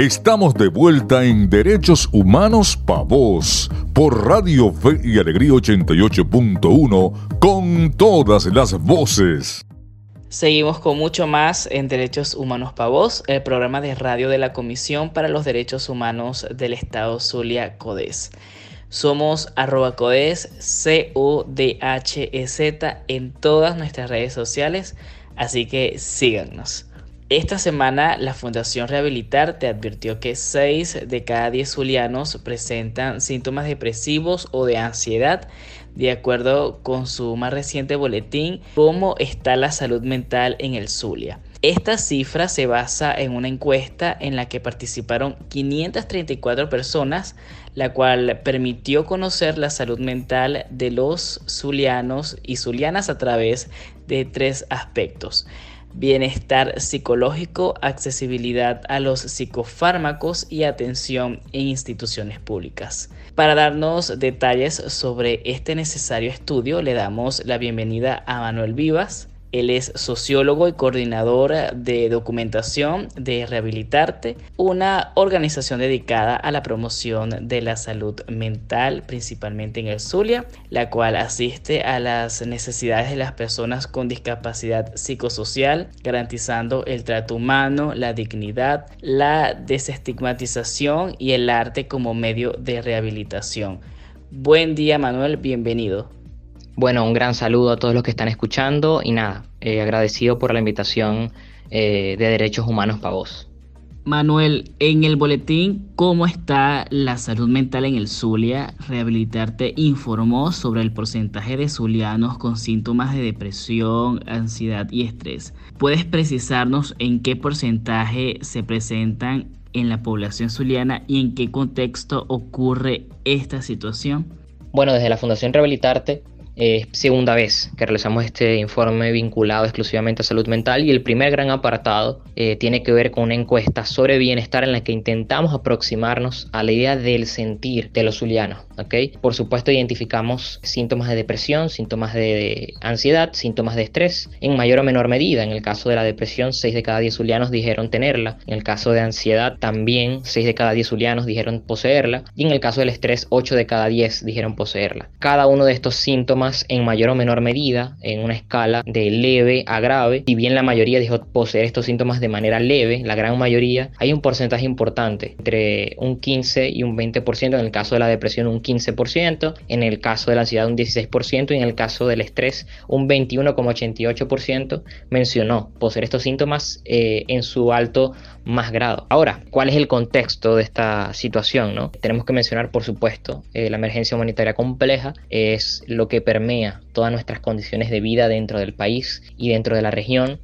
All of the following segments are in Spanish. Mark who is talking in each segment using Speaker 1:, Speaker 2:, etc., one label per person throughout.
Speaker 1: Estamos de vuelta en Derechos Humanos Pa' Vos por Radio Fe y Alegría 88.1 con todas las voces.
Speaker 2: Seguimos con mucho más en Derechos Humanos Pa' Vos, el programa de radio de la Comisión para los Derechos Humanos del Estado Zulia Codes. Somos arroba codes, C-U-D-H-E-Z en todas nuestras redes sociales, así que síganos. Esta semana la Fundación Rehabilitar te advirtió que 6 de cada 10 zulianos presentan síntomas depresivos o de ansiedad, de acuerdo con su más reciente boletín, ¿Cómo está la salud mental en el Zulia? Esta cifra se basa en una encuesta en la que participaron 534 personas, la cual permitió conocer la salud mental de los zulianos y zulianas a través de tres aspectos bienestar psicológico, accesibilidad a los psicofármacos y atención en instituciones públicas. Para darnos detalles sobre este necesario estudio, le damos la bienvenida a Manuel Vivas, él es sociólogo y coordinador de documentación de Rehabilitarte, una organización dedicada a la promoción de la salud mental, principalmente en el Zulia, la cual asiste a las necesidades de las personas con discapacidad psicosocial, garantizando el trato humano, la dignidad, la desestigmatización y el arte como medio de rehabilitación. Buen día Manuel, bienvenido.
Speaker 3: Bueno, un gran saludo a todos los que están escuchando y nada, eh, agradecido por la invitación eh, de Derechos Humanos para vos.
Speaker 2: Manuel, en el boletín ¿Cómo está la salud mental en el Zulia? Rehabilitarte informó sobre el porcentaje de zulianos con síntomas de depresión, ansiedad y estrés. ¿Puedes precisarnos en qué porcentaje se presentan en la población zuliana y en qué contexto ocurre esta situación?
Speaker 3: Bueno, desde la Fundación Rehabilitarte es segunda vez que realizamos este informe vinculado exclusivamente a salud mental y el primer gran apartado eh, tiene que ver con una encuesta sobre bienestar en la que intentamos aproximarnos a la idea del sentir de los zulianos. ¿okay? Por supuesto identificamos síntomas de depresión, síntomas de ansiedad, síntomas de estrés en mayor o menor medida. En el caso de la depresión, 6 de cada 10 zulianos dijeron tenerla. En el caso de ansiedad, también 6 de cada 10 zulianos dijeron poseerla. Y en el caso del estrés, 8 de cada 10 dijeron poseerla. Cada uno de estos síntomas en mayor o menor medida en una escala de leve a grave. Si bien la mayoría dijo poseer estos síntomas de manera leve, la gran mayoría, hay un porcentaje importante, entre un 15 y un 20%, en el caso de la depresión un 15%, en el caso de la ansiedad un 16% y en el caso del estrés un 21,88% mencionó poseer estos síntomas eh, en su alto más grado. Ahora, ¿cuál es el contexto de esta situación? No? Tenemos que mencionar, por supuesto, eh, la emergencia humanitaria compleja es lo que permea todas nuestras condiciones de vida dentro del país y dentro de la región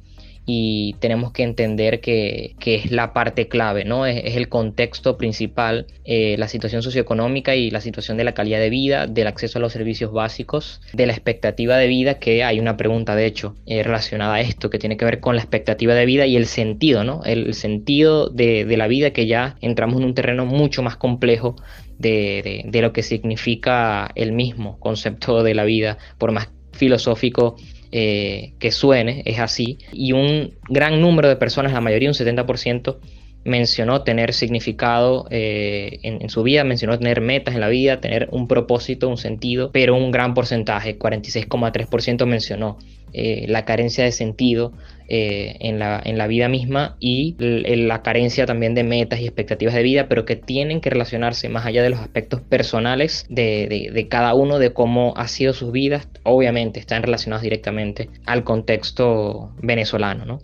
Speaker 3: y tenemos que entender que, es la parte clave, ¿no? Es, el contexto principal, eh, la situación socioeconómica y la situación de la calidad de vida, del acceso a los servicios básicos, de la expectativa de vida, que hay una pregunta de hecho eh, relacionada a esto, que tiene que ver con la expectativa de vida y el sentido, ¿no? El, sentido de, la vida que ya entramos en un terreno mucho más complejo de, de, lo que significa el mismo concepto de la vida, por más filosófico eh, que suene, es así, y un gran número de personas, la mayoría, un 70%, mencionó tener significado eh, en, su vida, mencionó tener metas en la vida, tener un propósito, un sentido, pero un gran porcentaje, 46,3% mencionó eh, la carencia de sentido eh, en, la, en, la, vida misma y la carencia también de metas y expectativas de vida, pero que tienen que relacionarse más allá de los aspectos personales de, de cada uno, de cómo ha sido sus vidas, obviamente están relacionados directamente al contexto venezolano, ¿no?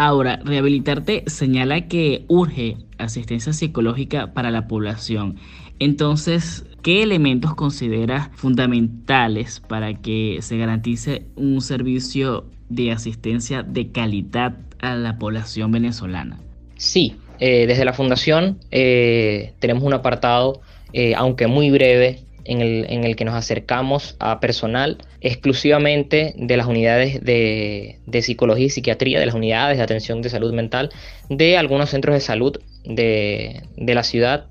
Speaker 2: Ahora, Rehabilitarte señala que urge asistencia psicológica para la población. Entonces, ¿qué elementos consideras fundamentales para que se garantice un servicio de asistencia de calidad a la población venezolana?
Speaker 3: Sí, eh, desde la Fundación eh, tenemos un apartado, eh, aunque muy breve, en el, que nos acercamos a personal exclusivamente de las unidades de, psicología y psiquiatría, de las unidades de atención de salud mental, de algunos centros de salud de, la ciudad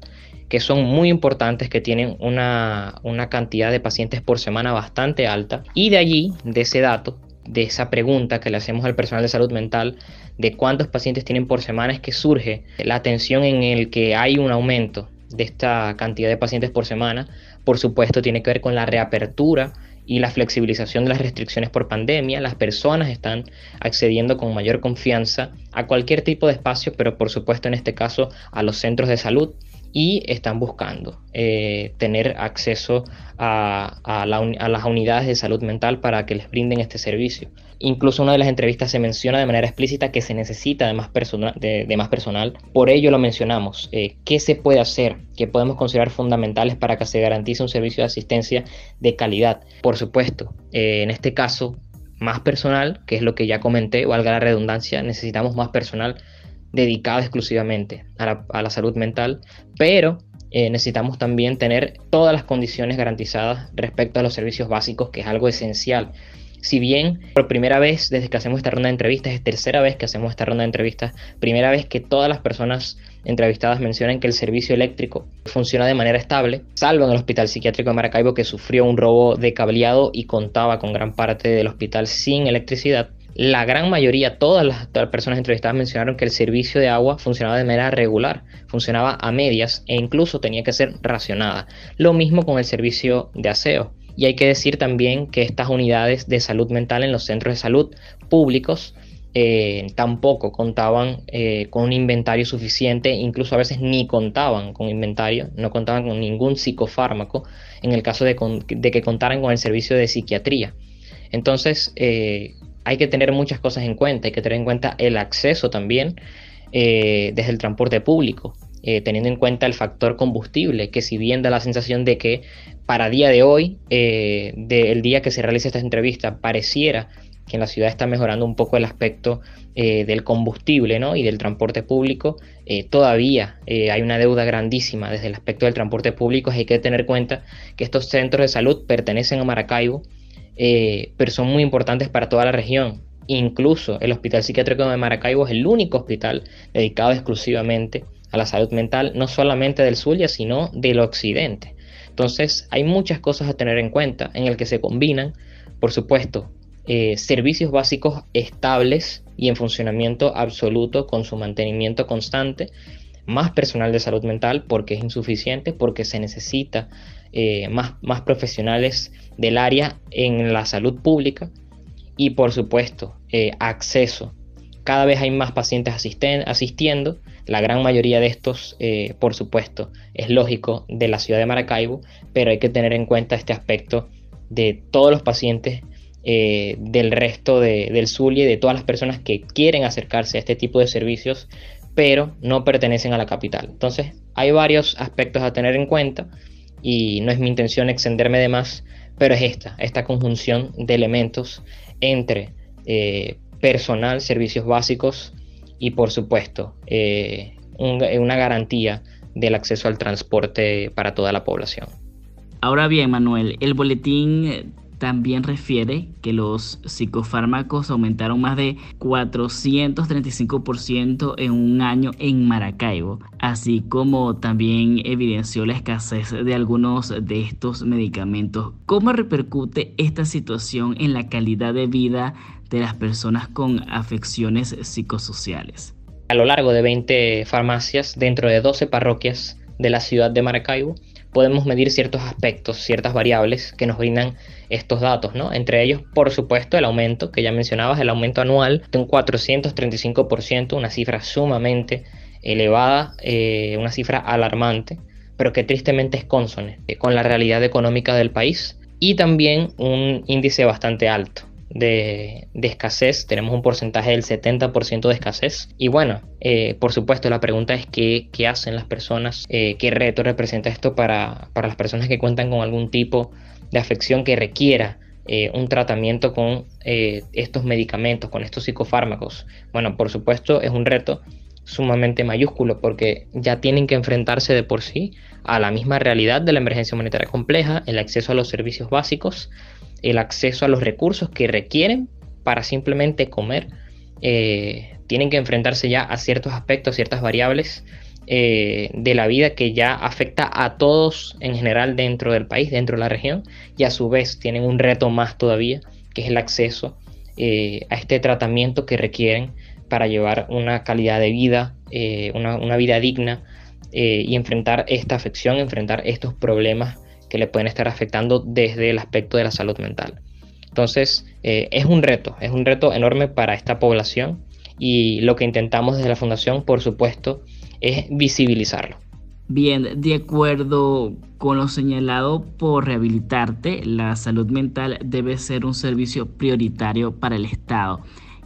Speaker 3: que son muy importantes, que tienen una, una, cantidad de pacientes por semana bastante alta. Y de allí, de ese dato, de esa pregunta que le hacemos al personal de salud mental de cuántos pacientes tienen por semana es que surge la atención en el que hay un aumento de esta cantidad de pacientes por semana. Por supuesto, tiene que ver con la reapertura y la flexibilización de las restricciones por pandemia. Las personas están accediendo con mayor confianza a cualquier tipo de espacio, pero por supuesto en este caso a los centros de salud y están buscando eh, tener acceso a, las unidades de salud mental para que les brinden este servicio. Incluso una de las entrevistas se menciona de manera explícita que se necesita de más, de, más personal. Por ello lo mencionamos. Eh, ¿Qué se puede hacer? ¿Qué podemos considerar fundamentales para que se garantice un servicio de asistencia de calidad? Por supuesto, eh, en este caso, más personal, que es lo que ya comenté, valga la redundancia, necesitamos más personal dedicado exclusivamente a la, salud mental, pero eh, necesitamos también tener todas las condiciones garantizadas respecto a los servicios básicos, que es algo esencial. Si bien por primera vez desde que hacemos esta ronda de entrevistas, es tercera vez que hacemos esta ronda de entrevistas, primera vez que todas las personas entrevistadas mencionan que el servicio eléctrico funciona de manera estable, salvo en el Hospital Psiquiátrico de Maracaibo que sufrió un robo de cableado y contaba con gran parte del hospital sin electricidad. La gran mayoría, todas las, personas entrevistadas mencionaron que el servicio de agua funcionaba de manera regular, funcionaba a medias e incluso tenía que ser racionada. Lo mismo con el servicio de aseo. Y hay que decir también que estas unidades de salud mental en los centros de salud públicos eh, tampoco contaban eh, con un inventario suficiente, incluso a veces ni contaban con inventario, no contaban con ningún psicofármaco en el caso de, que contaran con el servicio de psiquiatría. Entonces, eh, hay que tener muchas cosas en cuenta, hay que tener en cuenta el acceso también eh, desde el transporte público, eh, teniendo en cuenta el factor combustible, que si bien da la sensación de que para día de hoy, eh, del día que se realiza esta entrevista, pareciera que en la ciudad está mejorando un poco el aspecto del combustible ¿no? y del transporte público, todavía hay una deuda grandísima desde el aspecto del transporte público. Hay que tener en cuenta que estos centros de salud pertenecen a Maracaibo, eh, pero son muy importantes para toda la región. Incluso el Hospital Psiquiátrico de Maracaibo es el único hospital dedicado exclusivamente a la salud mental, no solamente del Zulia, sino del occidente. Entonces hay muchas cosas a tener en cuenta en el que se combinan, por supuesto, eh, servicios básicos estables y en funcionamiento absoluto con su mantenimiento constante, más personal de salud mental porque es insuficiente, porque se necesita eh, más, más profesionales del área en la salud pública y por supuesto eh, acceso. Cada vez hay más pacientes asistiendo, la gran mayoría de estos, eh, por supuesto, es lógico de la ciudad de Maracaibo, pero hay que tener en cuenta este aspecto de todos los pacientes del resto del Zulia y de todas las personas que quieren acercarse a este tipo de servicios, pero no pertenecen a la capital. Entonces, hay varios aspectos a tener en cuenta y no es mi intención extenderme de más, pero es esta, esta conjunción de elementos entre eh, personal, servicios básicos y por supuesto eh, una garantía del acceso al transporte para toda la población.
Speaker 2: Ahora bien, Manuel, el boletín también refiere que los psicofármacos aumentaron más de 435% en un año en Maracaibo, así como también evidenció la escasez de algunos de estos medicamentos. ¿Cómo repercute esta situación en la calidad de vida de las personas con afecciones psicosociales?
Speaker 3: A lo largo de 20 farmacias dentro de 12 parroquias de la ciudad de Maracaibo, podemos medir ciertos aspectos, ciertas variables que nos brindan estos datos, ¿no? Entre ellos, por supuesto, el aumento que ya mencionabas, el aumento anual de un 435%, una cifra sumamente elevada, eh, una cifra alarmante, pero que tristemente es consone con la realidad económica del país y también un índice bastante alto de, escasez, tenemos un porcentaje del 70% de escasez. Y bueno, eh, por supuesto, la pregunta es qué, qué hacen las personas, eh, qué reto representa esto para, para, las personas que cuentan con algún tipo de afección que requiera eh, un tratamiento con estos medicamentos, con estos psicofármacos. Bueno, por supuesto, es un reto sumamente mayúsculo porque ya tienen que enfrentarse de por sí a la misma realidad de la emergencia humanitaria compleja, el acceso a los servicios básicos, el acceso a los recursos que requieren para simplemente comer. Eh, tienen que enfrentarse ya a ciertos aspectos, ciertas variables eh, de la vida que ya afecta a todos en general dentro del país, dentro de la región, y a su vez tienen un reto más todavía, que es el acceso eh, a este tratamiento que requieren para llevar una calidad de vida, eh, una, vida digna y enfrentar esta afección, enfrentar estos problemas que le pueden estar afectando desde el aspecto de la salud mental. Entonces, es un reto, es un reto enorme para esta población y lo que intentamos desde la Fundación, por supuesto, es visibilizarlo.
Speaker 2: Bien, de acuerdo con lo señalado por rehabilitarte, la salud mental debe ser un servicio prioritario para el Estado.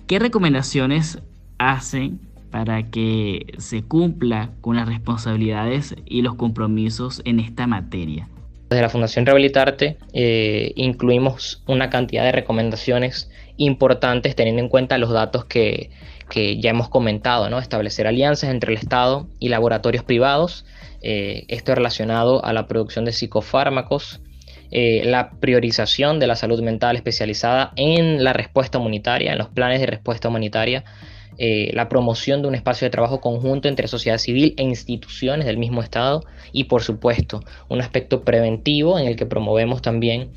Speaker 2: ¿Qué recomendaciones hacen para que se cumpla con las responsabilidades y los compromisos en esta materia?
Speaker 3: Desde la Fundación Rehabilitarte eh, incluimos una cantidad de recomendaciones importantes teniendo en cuenta los datos que, que ya hemos comentado, ¿no? establecer alianzas entre el Estado y laboratorios privados, eh, esto relacionado a la producción de psicofármacos, eh, la priorización de la salud mental especializada en la respuesta humanitaria, en los planes de respuesta humanitaria, eh, la promoción de un espacio de trabajo conjunto entre sociedad civil e instituciones del mismo Estado y por supuesto un aspecto preventivo en el que promovemos también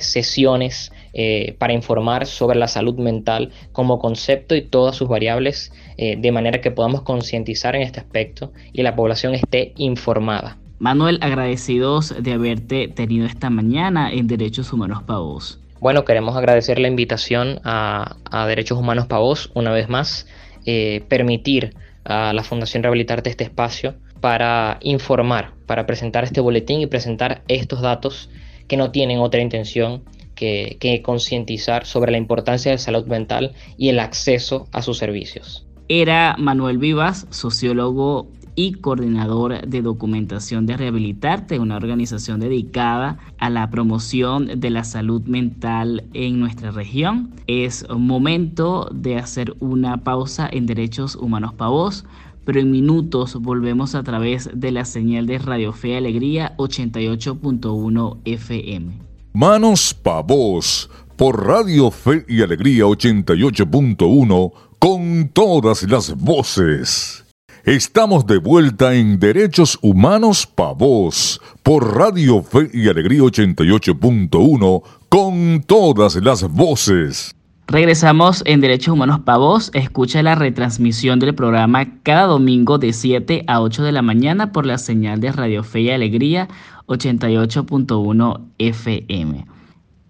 Speaker 3: sesiones eh, para informar sobre la salud mental como concepto y todas sus variables, eh, de manera que podamos concientizar en este aspecto y la población esté informada.
Speaker 2: Manuel, agradecidos de haberte tenido esta mañana en Derechos Humanos para Vos.
Speaker 3: Bueno, queremos agradecer la invitación a, Derechos Humanos para Vos una vez más, eh, permitir a la Fundación Rehabilitarte este espacio para informar, para presentar este boletín y presentar estos datos que no tienen otra intención que, concientizar sobre la importancia de salud mental y el acceso a sus servicios.
Speaker 2: Era Manuel Vivas, sociólogo y coordinador de documentación de Rehabilitarte, una organización dedicada a la promoción de la salud mental en nuestra región. Es momento de hacer una pausa en Derechos Humanos para Vos, pero en minutos volvemos a través de la señal de Radio Fe Alegría 88.1 FM.
Speaker 1: Manos pa' vos, por Radio Fe y Alegría 88.1, con todas las voces. Estamos de vuelta en Derechos Humanos pa' vos, por Radio Fe y Alegría 88.1, con todas las voces.
Speaker 2: Regresamos en Derechos Humanos Pa' Vos. Escucha la retransmisión del programa cada domingo de 7 a 8 de la mañana por la señal de Radio Fe y Alegría 88.1 FM.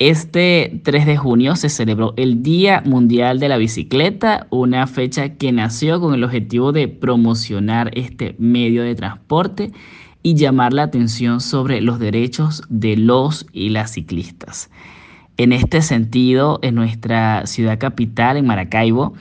Speaker 2: Este 3 de junio se celebró el Día Mundial de la Bicicleta, una fecha que nació con el objetivo de promocionar este medio de transporte y llamar la atención sobre los derechos de los y las ciclistas. En este sentido, en nuestra ciudad capital, en Maracaibo,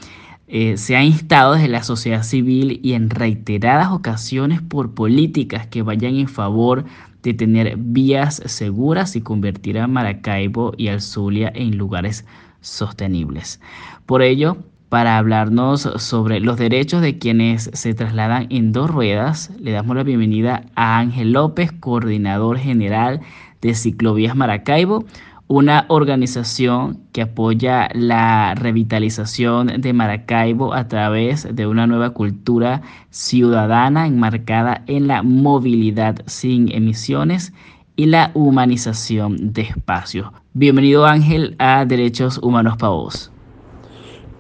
Speaker 2: eh, se ha instado desde la sociedad civil y en reiteradas ocasiones por políticas que vayan en favor de tener vías seguras y convertir a Maracaibo y al Zulia en lugares sostenibles. Por ello, para hablarnos sobre los derechos de quienes se trasladan en dos ruedas, le damos la bienvenida a Ángel López, coordinador general de Ciclovías Maracaibo una organización que apoya la revitalización de Maracaibo a través de una nueva cultura ciudadana enmarcada en la movilidad sin emisiones y la humanización de espacios. Bienvenido Ángel a Derechos Humanos para Vos.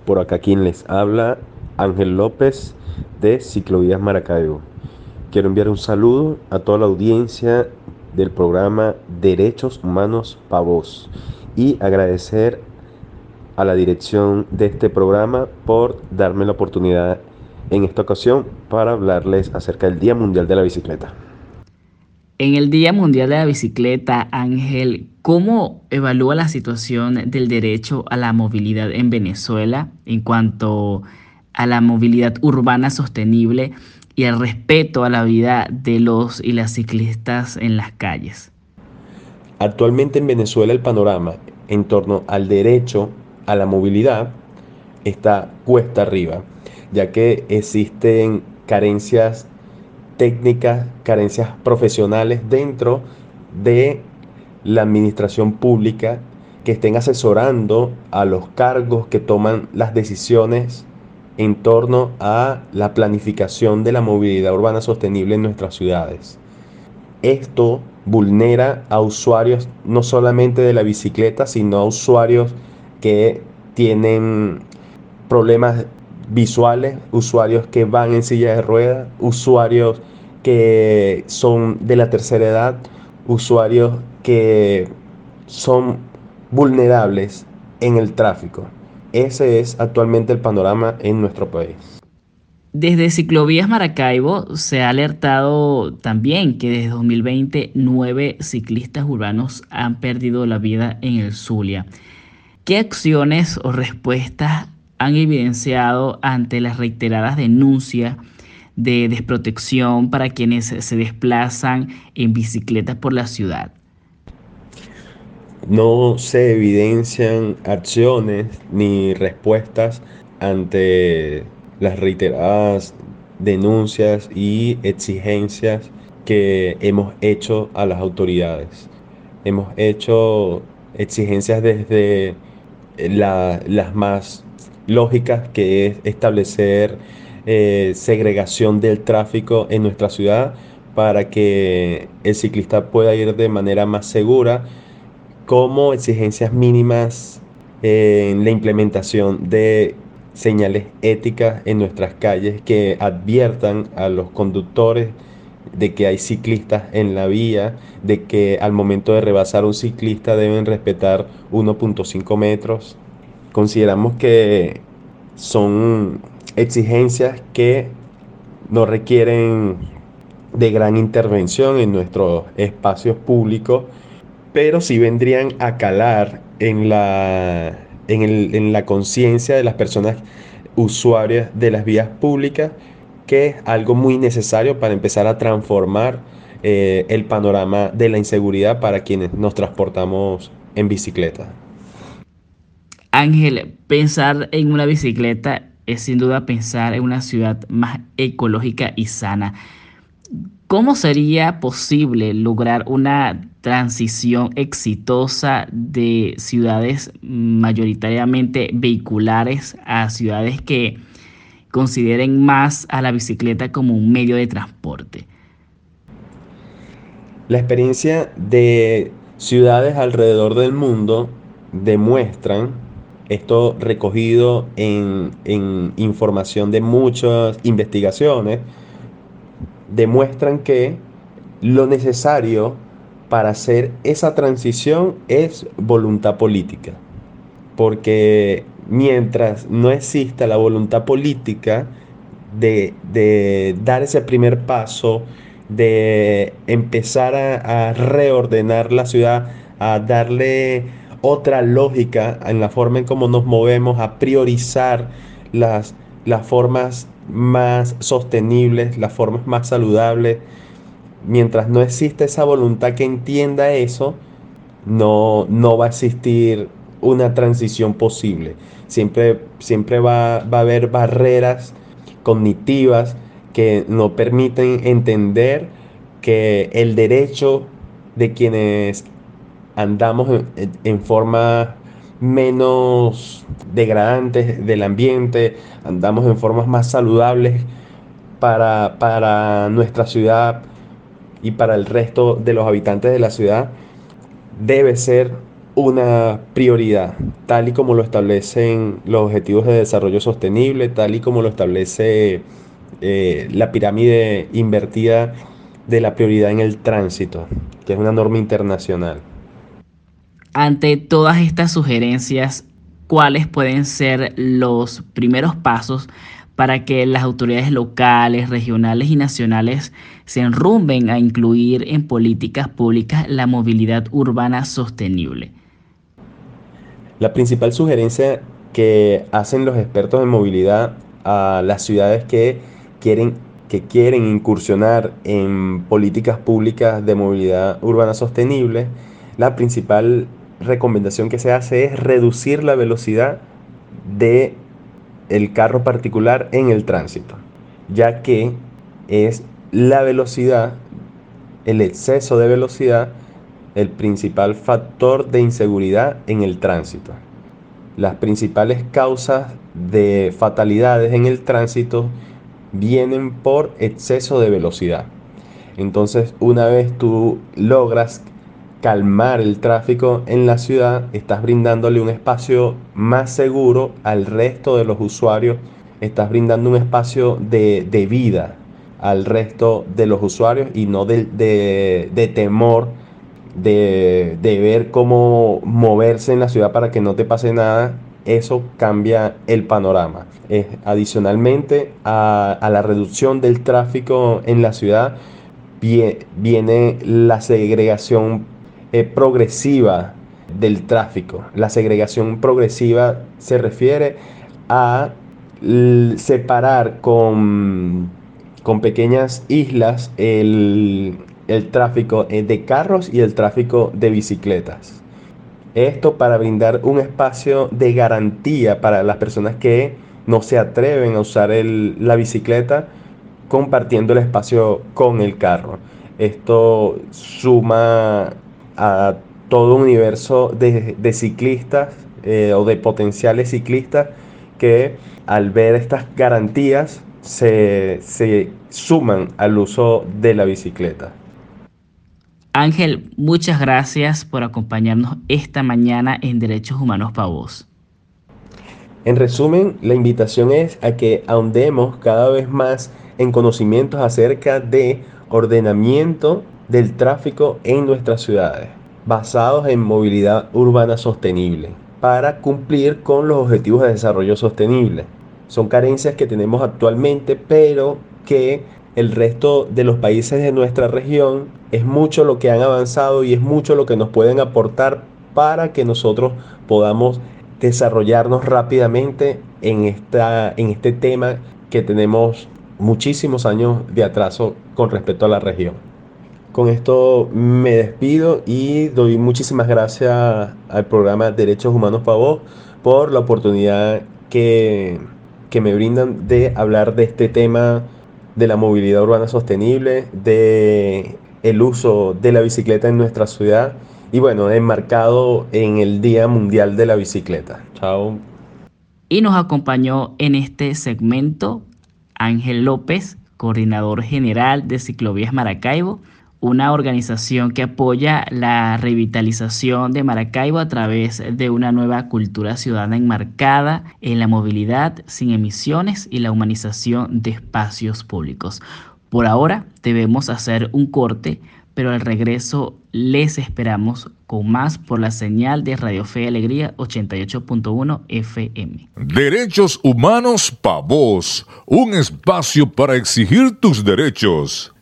Speaker 4: Por acá quien les habla, Ángel López de Ciclovías Maracaibo. Quiero enviar un saludo a toda la audiencia del programa Derechos Humanos Pavos y agradecer a la dirección de este programa por darme la oportunidad en esta ocasión para hablarles acerca del Día Mundial de la Bicicleta.
Speaker 2: En el Día Mundial de la Bicicleta, Ángel, ¿cómo evalúa la situación del derecho a la movilidad en Venezuela en cuanto a la movilidad urbana sostenible y el respeto a la vida de los y las ciclistas en las calles.
Speaker 4: Actualmente en Venezuela el panorama en torno al derecho a la movilidad está cuesta arriba, ya que existen carencias técnicas, carencias profesionales dentro de la administración pública que estén asesorando a los cargos que toman las decisiones en torno a la planificación de la movilidad urbana sostenible en nuestras ciudades. Esto vulnera a usuarios no solamente de la bicicleta, sino a usuarios que tienen problemas visuales, usuarios que van en silla de ruedas, usuarios que son de la tercera edad, usuarios que son vulnerables en el tráfico. Ese es actualmente el panorama en nuestro país.
Speaker 2: Desde Ciclovías Maracaibo se ha alertado también que desde 2020 nueve ciclistas urbanos han perdido la vida en el Zulia. ¿Qué acciones o respuestas han evidenciado ante las reiteradas denuncias de desprotección para quienes se desplazan en bicicleta por la ciudad?
Speaker 4: No se evidencian acciones ni respuestas ante las reiteradas denuncias y exigencias que hemos hecho a las autoridades. Hemos hecho exigencias desde las más lógicas que es establecer eh, segregación del tráfico en nuestra ciudad para que el ciclista pueda ir de manera más segura, como exigencias mínimas en la implementación de señales éticas en nuestras calles que adviertan a los conductores de que hay ciclistas en la vía, de que al momento de rebasar un ciclista deben respetar 1.5 metros, consideramos que son exigencias que no requieren de gran intervención en nuestros espacios públicos, pero sí vendrían a calar en la, en, la conciencia de las personas usuarias de las vías públicas, que es algo muy necesario para empezar a transformar eh, el panorama de la inseguridad para quienes nos transportamos en bicicleta.
Speaker 2: Ángel, pensar en una bicicleta es sin duda pensar en una ciudad más ecológica y sana. ¿Cómo sería posible lograr una transición exitosa de ciudades mayoritariamente vehiculares a ciudades que consideren más a la bicicleta como un medio de transporte?
Speaker 4: La experiencia de ciudades alrededor del mundo demuestran esto recogido en, información de muchas investigaciones, demuestran que lo necesario para hacer esa transición es voluntad política. Porque mientras no exista la voluntad política de, dar ese primer paso, de empezar a reordenar la ciudad, a darle otra lógica en la forma en cómo nos movemos, a priorizar las, las formas más sostenibles, las formas más saludables. Mientras no exista esa voluntad que entienda eso, no, no va a existir una transición posible. Siempre, siempre va, va a haber barreras cognitivas que no permiten entender que el derecho de quienes andamos en, forma menos degradantes del ambiente, andamos en formas más saludables para, para nuestra ciudad y para el resto de los habitantes de la ciudad, debe ser una prioridad, tal y como lo establecen los Objetivos de Desarrollo Sostenible, tal y como lo establece eh, la pirámide invertida de la prioridad en el tránsito, que es una norma internacional.
Speaker 2: Ante todas estas sugerencias, ¿cuáles pueden ser los primeros pasos para que las autoridades locales, regionales y nacionales se enrumben a incluir en políticas públicas la movilidad urbana sostenible?
Speaker 4: La principal sugerencia que hacen los expertos en movilidad a las ciudades que quieren, que quieren incursionar en políticas públicas de movilidad urbana sostenible, la principal recomendación que se hace es reducir la velocidad de el carro particular en el tránsito, ya que es la velocidad, el exceso de velocidad, el principal factor de inseguridad en el tránsito. Las principales causas de fatalidades en el tránsito vienen por exceso de velocidad. Entonces, una vez tú logras calmar el tráfico en la ciudad, estás brindándole un espacio más seguro al resto de los usuarios, estás brindando un espacio de, vida al resto de los usuarios y no de, temor de, ver cómo moverse en la ciudad para que no te pase nada. Eso cambia el panorama. adicionalmente a, a la reducción del tráfico en la ciudad, viene la segregación eh, progresiva del tráfico. La segregación progresiva se refiere a separar con, con pequeñas islas el, el tráfico eh, de carros y el tráfico de bicicletas. Esto para brindar un espacio de garantía para las personas que no se atreven a usar la bicicleta compartiendo el espacio con el carro. Esto suma a todo un universo de, ciclistas eh, o de potenciales ciclistas que al ver estas garantías se, se suman al uso de la bicicleta.
Speaker 2: Ángel, muchas gracias por acompañarnos esta mañana en Derechos Humanos para Vos.
Speaker 4: En resumen, la invitación es a que ahondemos cada vez más en conocimientos acerca de ordenamiento del tráfico en nuestras ciudades, basados en movilidad urbana sostenible, para cumplir con los objetivos de desarrollo sostenible. Son carencias que tenemos actualmente, pero que el resto de los países de nuestra región es mucho lo que han avanzado y es mucho lo que nos pueden aportar para que nosotros podamos desarrollarnos rápidamente en, esta, en este tema que tenemos muchísimos años de atraso con respecto a la región. Con esto me despido y doy muchísimas gracias al programa Derechos Humanos para Vos por la oportunidad que, que me brindan de hablar de este tema de la movilidad urbana sostenible, de el uso de la bicicleta en nuestra ciudad y bueno, enmarcado en el Día Mundial de la Bicicleta. Chao.
Speaker 2: Y nos acompañó en este segmento Ángel López, coordinador general de Ciclovías Maracaibo una organización que apoya la revitalización de Maracaibo a través de una nueva cultura ciudadana enmarcada en la movilidad sin emisiones y la humanización de espacios públicos. Por ahora debemos hacer un corte, pero al regreso les esperamos con más por la señal de Radio Fe y Alegría 88.1 FM.
Speaker 1: Derechos humanos para vos, un espacio para exigir tus derechos.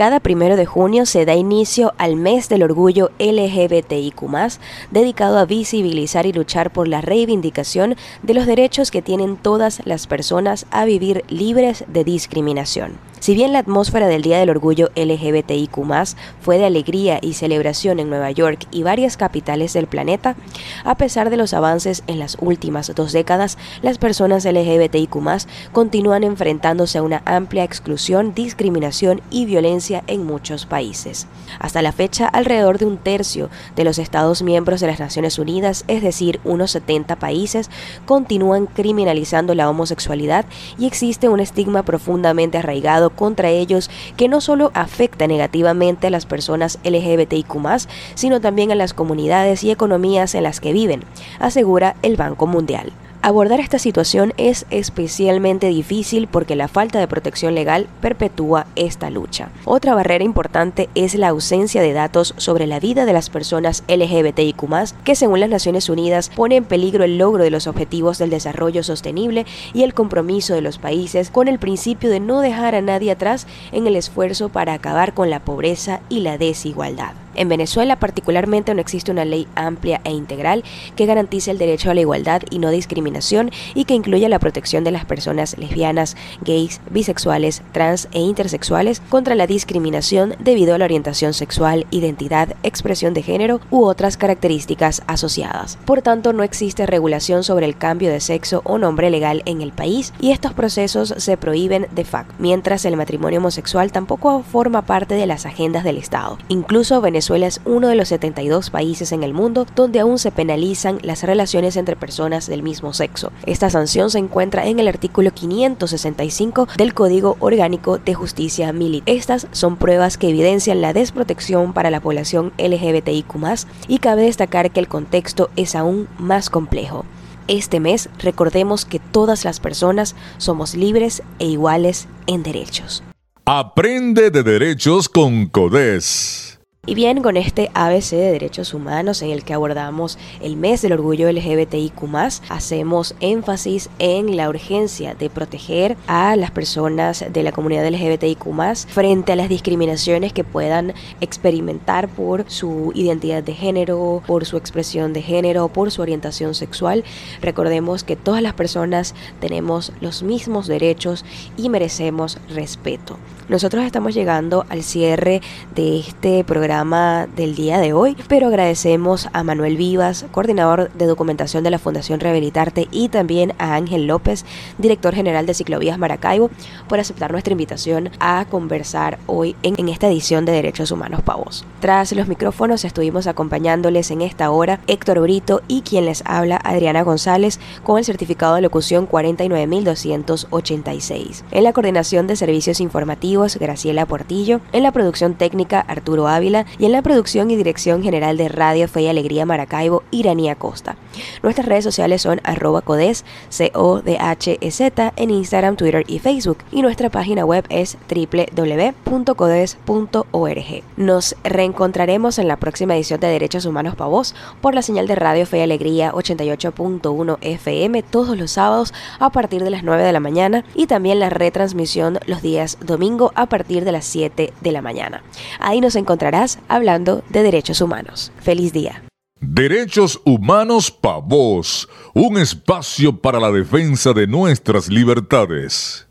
Speaker 5: Cada primero de junio se da inicio al mes del orgullo LGBTIQ, dedicado a visibilizar y luchar por la reivindicación de los derechos que tienen todas las personas a vivir libres de discriminación. Si bien la atmósfera del Día del Orgullo LGBTIQ fue de alegría y celebración en Nueva York y varias capitales del planeta, a pesar de los avances en las últimas dos décadas, las personas LGBTIQ continúan enfrentándose a una amplia exclusión, discriminación y violencia en muchos países. Hasta la fecha, alrededor de un tercio de los Estados miembros de las Naciones Unidas, es decir, unos 70 países, continúan criminalizando la homosexualidad y existe un estigma profundamente arraigado contra ellos que no solo afecta negativamente a las personas LGBTIQ, sino también a las comunidades y economías en las que viven, asegura el Banco Mundial. Abordar esta situación es especialmente difícil porque la falta de protección legal perpetúa esta lucha. Otra barrera importante es la ausencia de datos sobre la vida de las personas LGBTIQ, que según las Naciones Unidas pone en peligro el logro de los objetivos del desarrollo sostenible y el compromiso de los países con el principio de no dejar a nadie atrás en el esfuerzo para acabar con la pobreza y la desigualdad. En Venezuela particularmente no existe una ley amplia e integral que garantice el derecho a la igualdad y no discriminación y que incluya la protección de las personas lesbianas, gays, bisexuales, trans e intersexuales contra la discriminación debido a la orientación sexual, identidad, expresión de género u otras características asociadas. Por tanto, no existe regulación sobre el cambio de sexo o nombre legal en el país y estos procesos se prohíben de facto, mientras el matrimonio homosexual tampoco forma parte de las agendas del Estado. Incluso Venezuela es uno de los 72 países en el mundo donde aún se penalizan las relaciones entre personas del mismo sexo. Esta sanción se encuentra en el artículo 565 del Código Orgánico de Justicia Militar. Estas son pruebas que evidencian la desprotección para la población LGBTIQ+, y cabe destacar que el contexto es aún más complejo. Este mes recordemos que todas las personas somos libres e iguales en derechos.
Speaker 1: Aprende de derechos con CODES.
Speaker 5: Y bien, con este ABC de Derechos Humanos en el que abordamos el mes del orgullo LGBTIQ, hacemos énfasis en la urgencia de proteger a las personas de la comunidad LGBTIQ frente a las discriminaciones que puedan experimentar por su identidad de género, por su expresión de género, por su orientación sexual. Recordemos que todas las personas tenemos los mismos derechos y merecemos respeto. Nosotros estamos llegando al cierre de este programa del día de hoy, pero agradecemos a Manuel Vivas, coordinador de documentación de la Fundación Rehabilitarte, y también a Ángel López, director general de Ciclovías Maracaibo, por aceptar nuestra invitación a conversar hoy en, esta edición de Derechos Humanos Pavos. Tras los micrófonos estuvimos acompañándoles en esta hora Héctor Brito y quien les habla Adriana González con el certificado de locución 49286. En la coordinación de servicios informativos Graciela Portillo, en la producción técnica Arturo Ávila y en la producción y dirección general de Radio Fe y Alegría Maracaibo, Iranía Costa. Nuestras redes sociales son arroba codes, C-O-D-H-E-Z, en Instagram, Twitter y Facebook. Y nuestra página web es www.codes.org. Nos reencontraremos en la próxima edición de Derechos Humanos para Vos por la señal de Radio Fe y Alegría 88.1 FM todos los sábados a partir de las 9 de la mañana y también la retransmisión los días domingo a partir de las 7 de la mañana. Ahí nos encontrarás hablando de derechos humanos. Feliz día.
Speaker 1: Derechos Humanos Pa' Vos, un espacio para la defensa de nuestras libertades.